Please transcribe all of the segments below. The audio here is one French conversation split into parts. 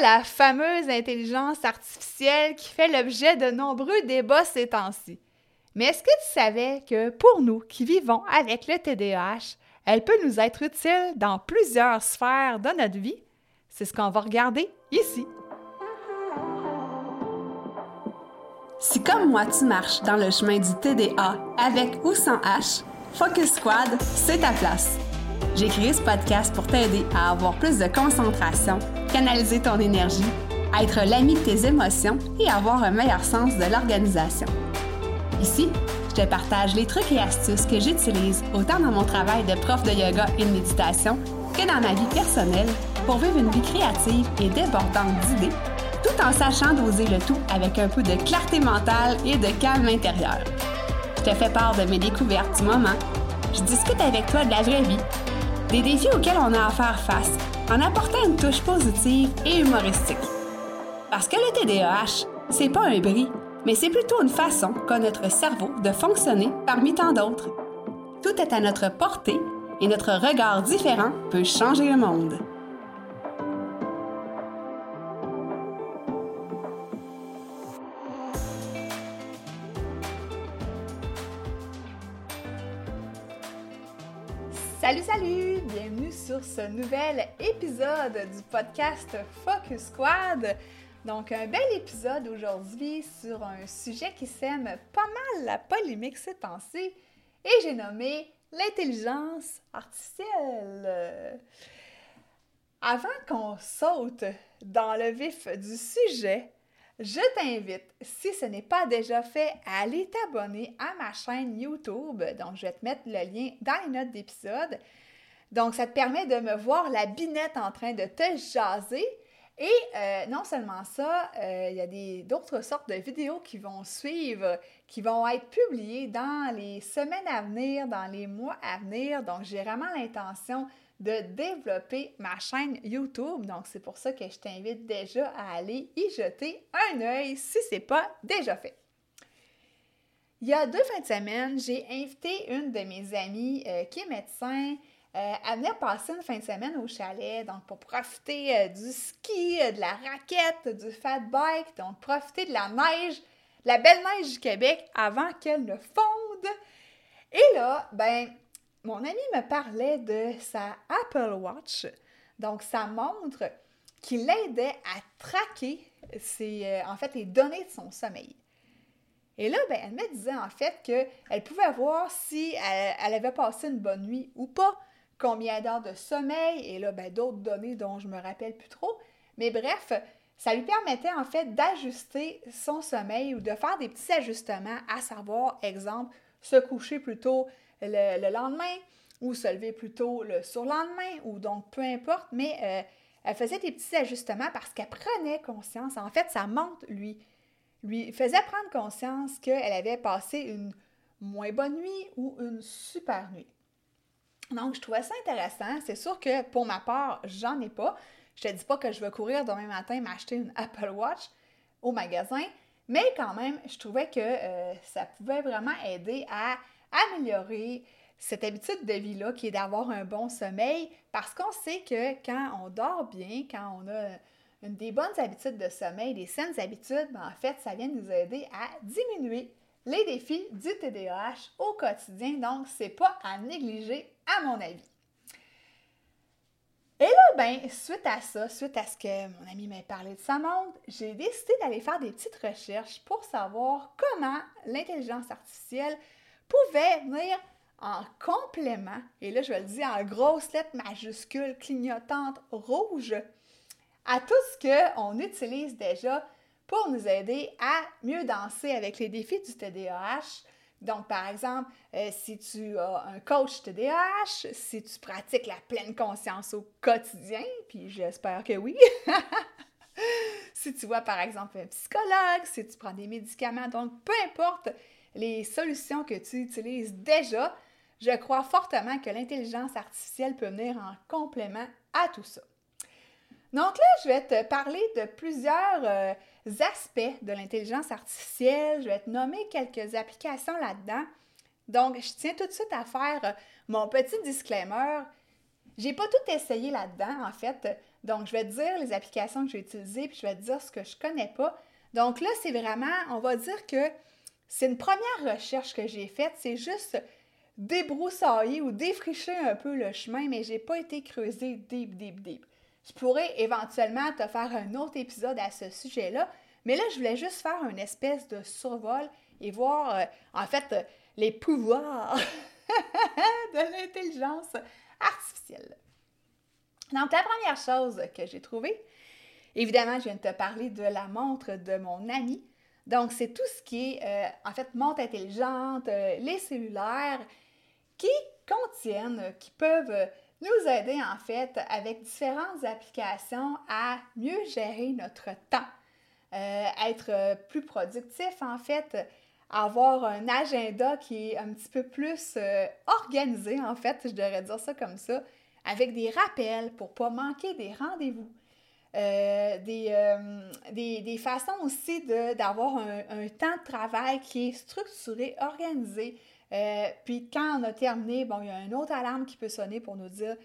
la fameuse intelligence artificielle qui fait l'objet de nombreux débats ces temps-ci. Mais est-ce que tu savais que pour nous qui vivons avec le TDAH, elle peut nous être utile dans plusieurs sphères de notre vie? C'est ce qu'on va regarder ici. Si comme moi tu marches dans le chemin du TDA avec ou sans H, Focus Squad, c'est ta place. J'ai créé ce podcast pour t'aider à avoir plus de concentration, canaliser ton énergie, être l'ami de tes émotions et avoir un meilleur sens de l'organisation. Ici, je te partage les trucs et astuces que j'utilise autant dans mon travail de prof de yoga et de méditation que dans ma vie personnelle pour vivre une vie créative et débordante d'idées, tout en sachant doser le tout avec un peu de clarté mentale et de calme intérieur. Je te fais part de mes découvertes du moment. Je discute avec toi de la vraie vie, des défis auxquels on a à faire face, en apportant une touche positive et humoristique. Parce que le TDAH, c'est pas un bris, mais c'est plutôt une façon qu'a notre cerveau de fonctionner parmi tant d'autres. Tout est à notre portée et notre regard différent peut changer le monde. Ce nouvel épisode du podcast Focus Squad. Donc, un bel épisode aujourd'hui sur un sujet qui sème pas mal la polémique ces temps-ci et j'ai nommé l'intelligence artificielle. Avant qu'on saute dans le vif du sujet, je t'invite, si ce n'est pas déjà fait, à aller t'abonner à ma chaîne YouTube. Donc, je vais te mettre le lien dans les notes d'épisode. Donc, ça te permet de me voir la binette en train de te jaser. Et euh, non seulement ça, euh, il y a d'autres sortes de vidéos qui vont suivre, qui vont être publiées dans les semaines à venir, dans les mois à venir. Donc, j'ai vraiment l'intention de développer ma chaîne YouTube. Donc, c'est pour ça que je t'invite déjà à aller y jeter un œil si ce n'est pas déjà fait. Il y a deux fins de semaine, j'ai invité une de mes amies euh, qui est médecin euh, à passer une fin de semaine au chalet, donc pour profiter euh, du ski, de la raquette, du fat bike, donc profiter de la neige, la belle neige du Québec avant qu'elle ne fonde. Et là, ben, mon ami me parlait de sa Apple Watch, donc sa montre qui l'aidait à traquer euh, en fait, les données de son sommeil. Et là, ben, elle me disait en fait qu'elle pouvait voir si elle, avait passé une bonne nuit ou pas, combien d'heures de sommeil, et là, ben, d'autres données dont je me rappelle plus trop. Mais bref, ça lui permettait en fait d'ajuster son sommeil ou de faire des petits ajustements, à savoir, exemple, se coucher plutôt le, lendemain ou se lever plus tôt le surlendemain ou donc peu importe, mais euh, elle faisait des petits ajustements parce qu'elle prenait conscience. En fait, sa montre lui, lui faisait prendre conscience qu'elle avait passé une moins bonne nuit ou une super nuit. Donc, je trouvais ça intéressant. C'est sûr que pour ma part, j'en ai pas. Je te dis pas que je vais courir demain matin m'acheter une Apple Watch au magasin, mais quand même, je trouvais que euh, ça pouvait vraiment aider à améliorer cette habitude de vie-là qui est d'avoir un bon sommeil parce qu'on sait que quand on dort bien, quand on a des bonnes habitudes de sommeil, des saines habitudes, ben, en fait, ça vient nous aider à diminuer les défis du TDAH au quotidien. Donc, c'est pas à négliger, à mon avis. Et là, ben, suite à ça, suite à ce que mon ami m'a parlé de sa montre, j'ai décidé d'aller faire des petites recherches pour savoir comment l'intelligence artificielle pouvait venir en complément, et là je vais le dire en grosses lettres majuscules clignotantes rouges, à tout ce qu'on utilise déjà pour nous aider à mieux danser avec les défis du TDAH. Donc, par exemple, euh, si tu as un coach TDAH, si tu pratiques la pleine conscience au quotidien, puis j'espère que oui, si tu vois par exemple un psychologue, si tu prends des médicaments, donc peu importe les solutions que tu utilises déjà, je crois fortement que l'intelligence artificielle peut venir en complément à tout ça. Donc là, je vais te parler de plusieurs euh, aspects de l'intelligence artificielle. Je vais te nommer quelques applications là-dedans. Donc, je tiens tout de suite à faire euh, mon petit disclaimer. J'ai pas tout essayé là-dedans, en fait. Donc, je vais te dire les applications que j'ai utilisées, puis je vais te dire ce que je connais pas. Donc là, c'est vraiment, on va dire que c'est une première recherche que j'ai faite. C'est juste débroussailler ou défricher un peu le chemin, mais j'ai pas été creusé deep, deep, deep. Je pourrais éventuellement te faire un autre épisode à ce sujet-là, mais là, je voulais juste faire une espèce de survol et voir, euh, en fait, euh, les pouvoirs de l'intelligence artificielle. Donc, la première chose que j'ai trouvée, évidemment, je viens de te parler de la montre de mon ami. Donc, c'est tout ce qui est, euh, en fait, montre intelligente, les cellulaires, qui contiennent, qui peuvent nous aider, en fait, avec différentes applications à mieux gérer notre temps, être plus productif, en fait, avoir un agenda qui est un petit peu plus euh, organisé, en fait, je devrais dire ça comme ça, avec des rappels pour pas manquer des rendez-vous. Euh, euh, des, des, façons aussi d'avoir un, un, temps de travail qui est structuré, organisé. Puis quand on a terminé, bon, il y a une autre alarme qui peut sonner pour nous dire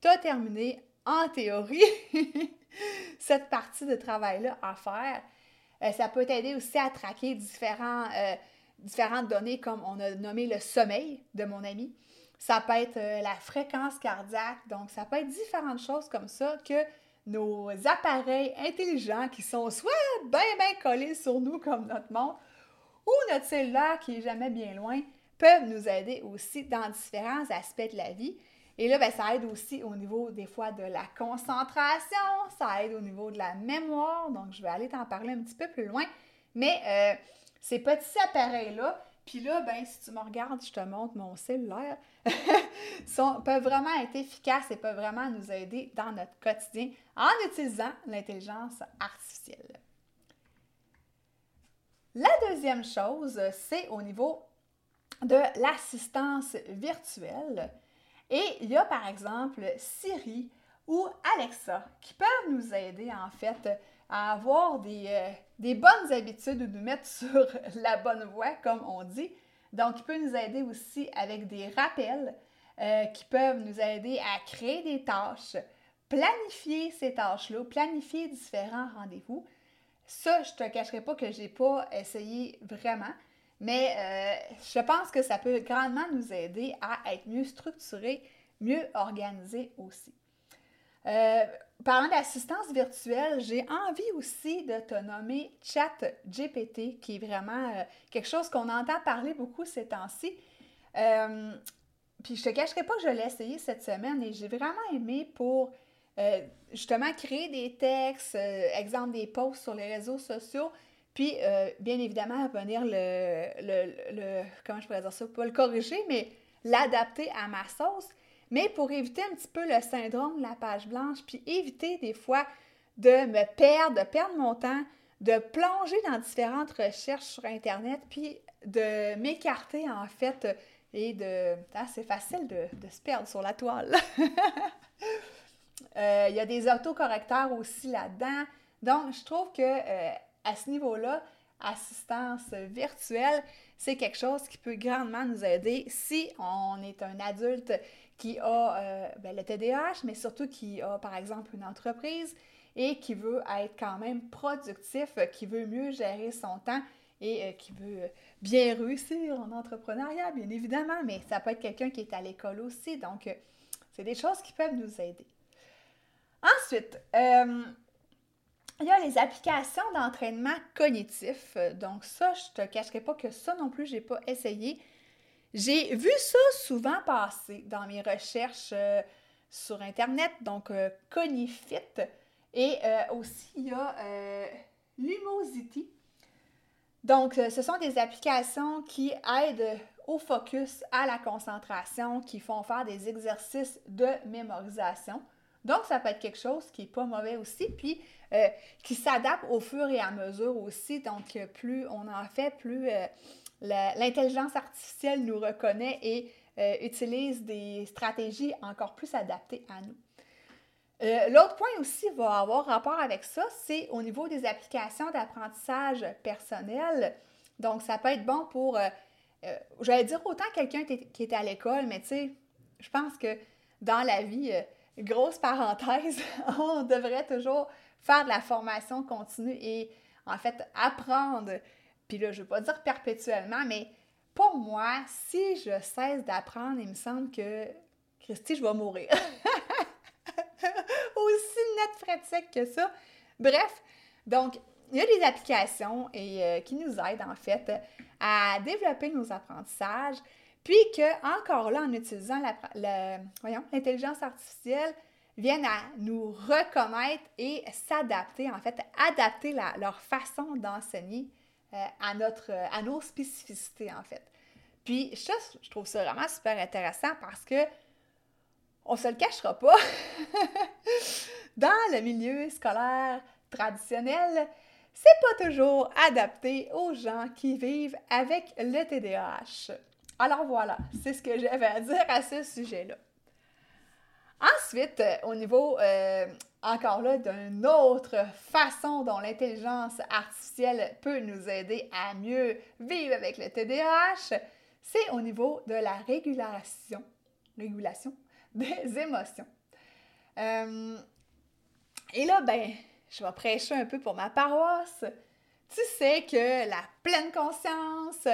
Tu as terminé, en théorie, cette partie de travail-là à faire. ça peut t'aider aussi à traquer différents, différentes données comme on a nommé le sommeil de mon ami. Ça peut être euh, la fréquence cardiaque. Donc, ça peut être différentes choses comme ça que nos appareils intelligents qui sont soit bien, bien collés sur nous comme notre montre ou notre cellulaire qui est jamais bien loin peuvent nous aider aussi dans différents aspects de la vie. Et là, ben, ça aide aussi au niveau des fois de la concentration, ça aide au niveau de la mémoire. Donc, je vais aller t'en parler un petit peu plus loin. Mais euh, ces petits appareils-là, puis là, ben, si tu me regardes, je te montre mon cellulaire, sont, peuvent vraiment être efficaces et peuvent vraiment nous aider dans notre quotidien en utilisant l'intelligence artificielle. La deuxième chose, c'est au niveau de l'assistance virtuelle. Et il y a par exemple Siri ou Alexa qui peuvent nous aider en fait à avoir des, euh, bonnes habitudes ou nous mettre sur la bonne voie, comme on dit. Donc, il peut nous aider aussi avec des rappels euh, qui peuvent nous aider à créer des tâches, planifier ces tâches-là, planifier différents rendez-vous. Ça, je ne te cacherai pas que je n'ai pas essayé vraiment, mais euh, je pense que ça peut grandement nous aider à être mieux structurés, mieux organisés aussi. Euh, parlant d'assistance virtuelle, j'ai envie aussi de te nommer ChatGPT, qui est vraiment euh, quelque chose qu'on entend parler beaucoup ces temps-ci. Euh, puis je te cacherai pas que je l'ai essayé cette semaine et j'ai vraiment aimé pour justement créer des textes, exemple des posts sur les réseaux sociaux, puis bien évidemment venir le, le, comment je pourrais dire ça, pas le corriger, mais l'adapter à ma sauce. Mais pour éviter un petit peu le syndrome de la page blanche, puis éviter des fois de me perdre, de perdre mon temps, de plonger dans différentes recherches sur Internet, puis de m'écarter en fait et de... Ah, c'est facile de, se perdre sur la toile. Euh, il y a des autocorrecteurs aussi là-dedans. Donc, je trouve que euh, à ce niveau-là, assistance virtuelle, c'est quelque chose qui peut grandement nous aider si on est un adulte qui a euh, ben, le TDAH, mais surtout qui a, par exemple, une entreprise et qui veut être quand même productif, qui veut mieux gérer son temps et euh, qui veut bien réussir en entrepreneuriat, bien évidemment, mais ça peut être quelqu'un qui est à l'école aussi. Donc, euh, c'est des choses qui peuvent nous aider. Ensuite, il y a les applications d'entraînement cognitif. Donc, ça, je ne te cacherai pas que ça non plus, je n'ai pas essayé. J'ai vu ça souvent passer dans mes recherches euh, sur Internet, donc euh, Conifit. Et euh, aussi, il y a Lumosity. Donc, ce sont des applications qui aident au focus, à la concentration, qui font faire des exercices de mémorisation. Donc, ça peut être quelque chose qui n'est pas mauvais aussi, puis qui s'adapte au fur et à mesure aussi. Donc, plus on en fait, plus l'intelligence artificielle nous reconnaît et euh, utilise des stratégies encore plus adaptées à nous. Euh, l'autre point aussi va avoir rapport avec ça, c'est au niveau des applications d'apprentissage personnel. Donc, ça peut être bon pour, euh, j'allais dire autant quelqu'un qui est à l'école, mais tu sais, je pense que dans la vie, grosse parenthèse, on devrait toujours faire de la formation continue et en fait apprendre. Puis là, je ne veux pas dire perpétuellement, mais pour moi, si je cesse d'apprendre, il me semble que, Christy, je vais mourir. Aussi net, sec que ça. Bref, donc, il y a des applications euh, qui nous aident en fait à développer nos apprentissages, puis que encore là, en utilisant l'intelligence artificielle, viennent à nous reconnaître et s'adapter, en fait, adapter leur façon d'enseigner euh, à, notre, à nos spécificités, en fait. Puis je trouve ça vraiment super intéressant parce que on se le cachera pas. Dans le milieu scolaire traditionnel, c'est pas toujours adapté aux gens qui vivent avec le TDAH. Alors voilà, c'est ce que j'avais à dire à ce sujet-là. Ensuite, euh, au niveau, euh, encore là, d'une autre façon dont l'intelligence artificielle peut nous aider à mieux vivre avec le TDAH, c'est au niveau de la régulation, régulation des émotions. Euh, et là, ben, je vais prêcher un peu pour ma paroisse. Tu sais que la pleine conscience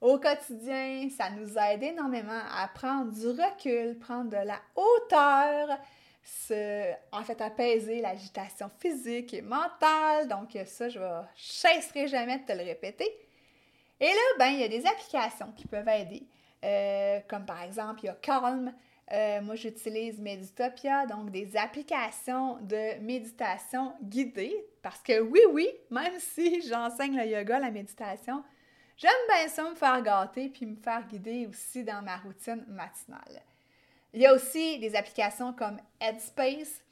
au quotidien, ça nous aide énormément à prendre du recul, prendre de la hauteur, se, en fait apaiser l'agitation physique et mentale. Donc ça, je ne cesserai jamais de te le répéter. Et là, ben, il y a des applications qui peuvent aider. Euh, comme par exemple, il y a Calm, euh, moi, j'utilise Meditopia, donc des applications de méditation guidée, parce que oui, oui, même si j'enseigne le yoga, la méditation, j'aime bien ça me faire gâter puis me faire guider aussi dans ma routine matinale. Il y a aussi des applications comme Headspace.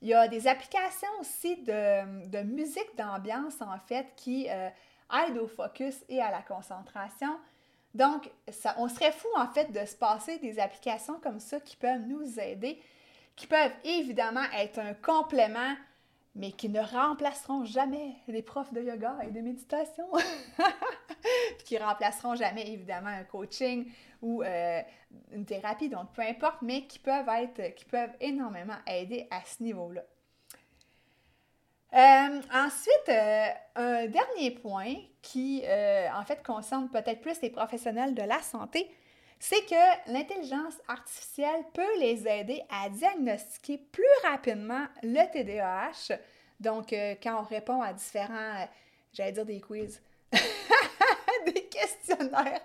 Il y a des applications aussi de, musique d'ambiance, en fait, qui euh, aident au focus et à la concentration. Donc, on serait fou en fait de se passer des applications comme ça qui peuvent nous aider, qui peuvent évidemment être un complément, mais qui ne remplaceront jamais les profs de yoga et de méditation, qui remplaceront jamais évidemment un coaching ou euh, une thérapie, donc peu importe, mais qui peuvent être, qui peuvent énormément aider à ce niveau-là. Euh, ensuite, euh, un dernier point qui, en fait, concerne peut-être plus les professionnels de la santé, c'est que l'intelligence artificielle peut les aider à diagnostiquer plus rapidement le TDAH. Donc, quand on répond à différents, j'allais dire des quiz, des questionnaires,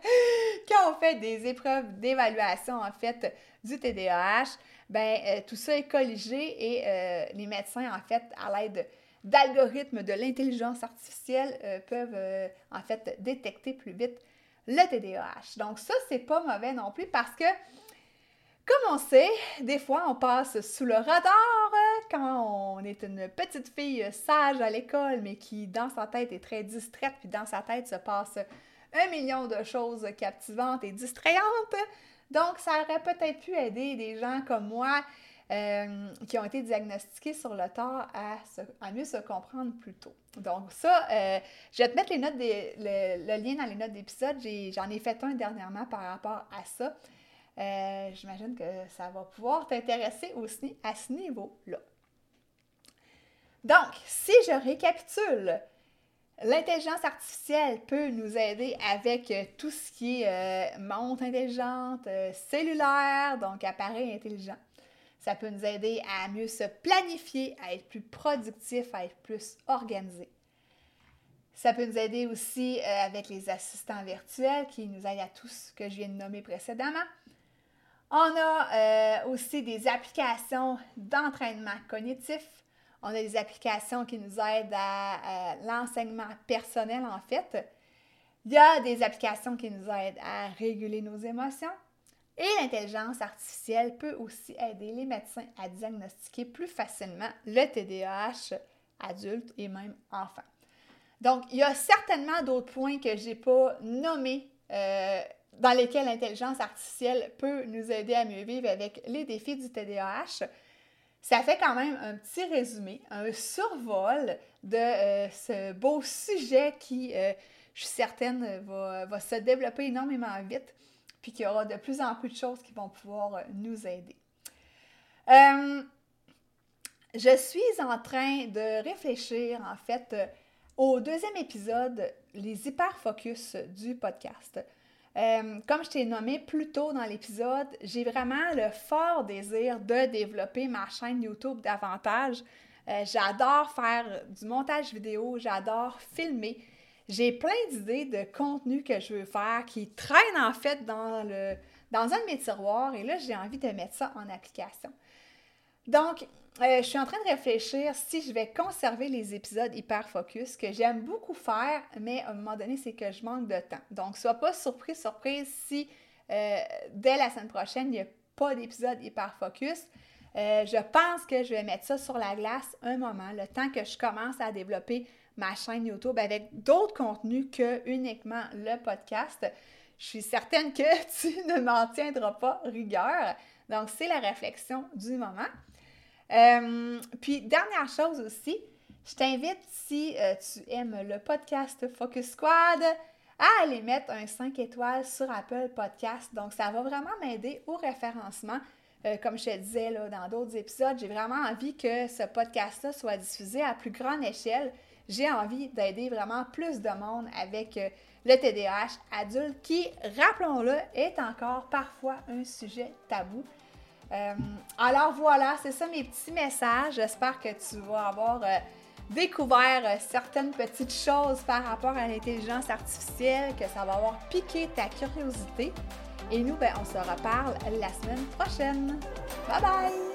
quand on fait des épreuves d'évaluation, en fait, du TDAH, ben tout ça est colligé et les médecins, en fait, à l'aide d'algorithmes de l'intelligence artificielle euh, peuvent euh, en fait détecter plus vite le TDAH. Donc ça, c'est pas mauvais non plus parce que, comme on sait, des fois on passe sous le radar euh, quand on est une petite fille sage à l'école, mais qui dans sa tête est très distraite, puis dans sa tête se passe un million de choses captivantes et distrayantes. Donc ça aurait peut-être pu aider des gens comme moi euh, qui ont été diagnostiqués sur le tard à, mieux se comprendre plus tôt. Donc ça, euh, je vais te mettre les notes le, lien dans les notes d'épisode. J'en ai, fait un dernièrement par rapport à ça. Euh, j'imagine que ça va pouvoir t'intéresser aussi à ce niveau-là. Donc, si je récapitule, l'intelligence artificielle peut nous aider avec tout ce qui est montre intelligente, cellulaire, donc appareil intelligent. Ça peut nous aider à mieux se planifier, à être plus productif, à être plus organisé. Ça peut nous aider aussi euh, avec les assistants virtuels qui nous aident à tout ce que je viens de nommer précédemment. On a euh, aussi des applications d'entraînement cognitif. On a des applications qui nous aident à l'enseignement personnel en fait. Il y a des applications qui nous aident à réguler nos émotions. Et l'intelligence artificielle peut aussi aider les médecins à diagnostiquer plus facilement le TDAH adulte et même enfant. Donc, il y a certainement d'autres points que je n'ai pas nommés euh, dans lesquels l'intelligence artificielle peut nous aider à mieux vivre avec les défis du TDAH. Ça fait quand même un petit résumé, un survol de euh, ce beau sujet qui, euh, je suis certaine, va se développer énormément vite puis qu'il y aura de plus en plus de choses qui vont pouvoir euh, nous aider. Euh, je suis en train de réfléchir, en fait, au deuxième épisode, les hyperfocus du podcast. Euh, comme je t'ai nommé plus tôt dans l'épisode, j'ai vraiment le fort désir de développer ma chaîne YouTube davantage. Euh, j'adore faire du montage vidéo, j'adore filmer. J'ai plein d'idées de contenu que je veux faire qui traînent en fait dans, un de mes tiroirs et là, j'ai envie de mettre ça en application. Donc, euh, je suis en train de réfléchir si je vais conserver les épisodes hyper focus que j'aime beaucoup faire, mais à un moment donné, c'est que je manque de temps. Donc, sois pas surprise, surprise si euh, dès la semaine prochaine, il n'y a pas d'épisode hyper focus. Euh, je pense que je vais mettre ça sur la glace un moment, le temps que je commence à développer ma chaîne YouTube avec d'autres contenus que uniquement le podcast. Je suis certaine que tu ne m'en tiendras pas rigueur. Donc, c'est la réflexion du moment. Euh, puis, dernière chose aussi, je t'invite, si euh, tu aimes le podcast Focus Squad, à aller mettre un 5 étoiles sur Apple Podcast. Donc, ça va vraiment m'aider au référencement. Euh, comme je te disais dans d'autres épisodes, j'ai vraiment envie que ce podcast-là soit diffusé à plus grande échelle. J'ai envie d'aider vraiment plus de monde avec le TDAH adulte qui, rappelons-le, est encore parfois un sujet tabou. Euh, alors voilà, c'est ça mes petits messages. J'espère que tu vas avoir euh, découvert euh, certaines petites choses par rapport à l'intelligence artificielle, que ça va avoir piqué ta curiosité. Et nous, ben, on se reparle la semaine prochaine. Bye bye!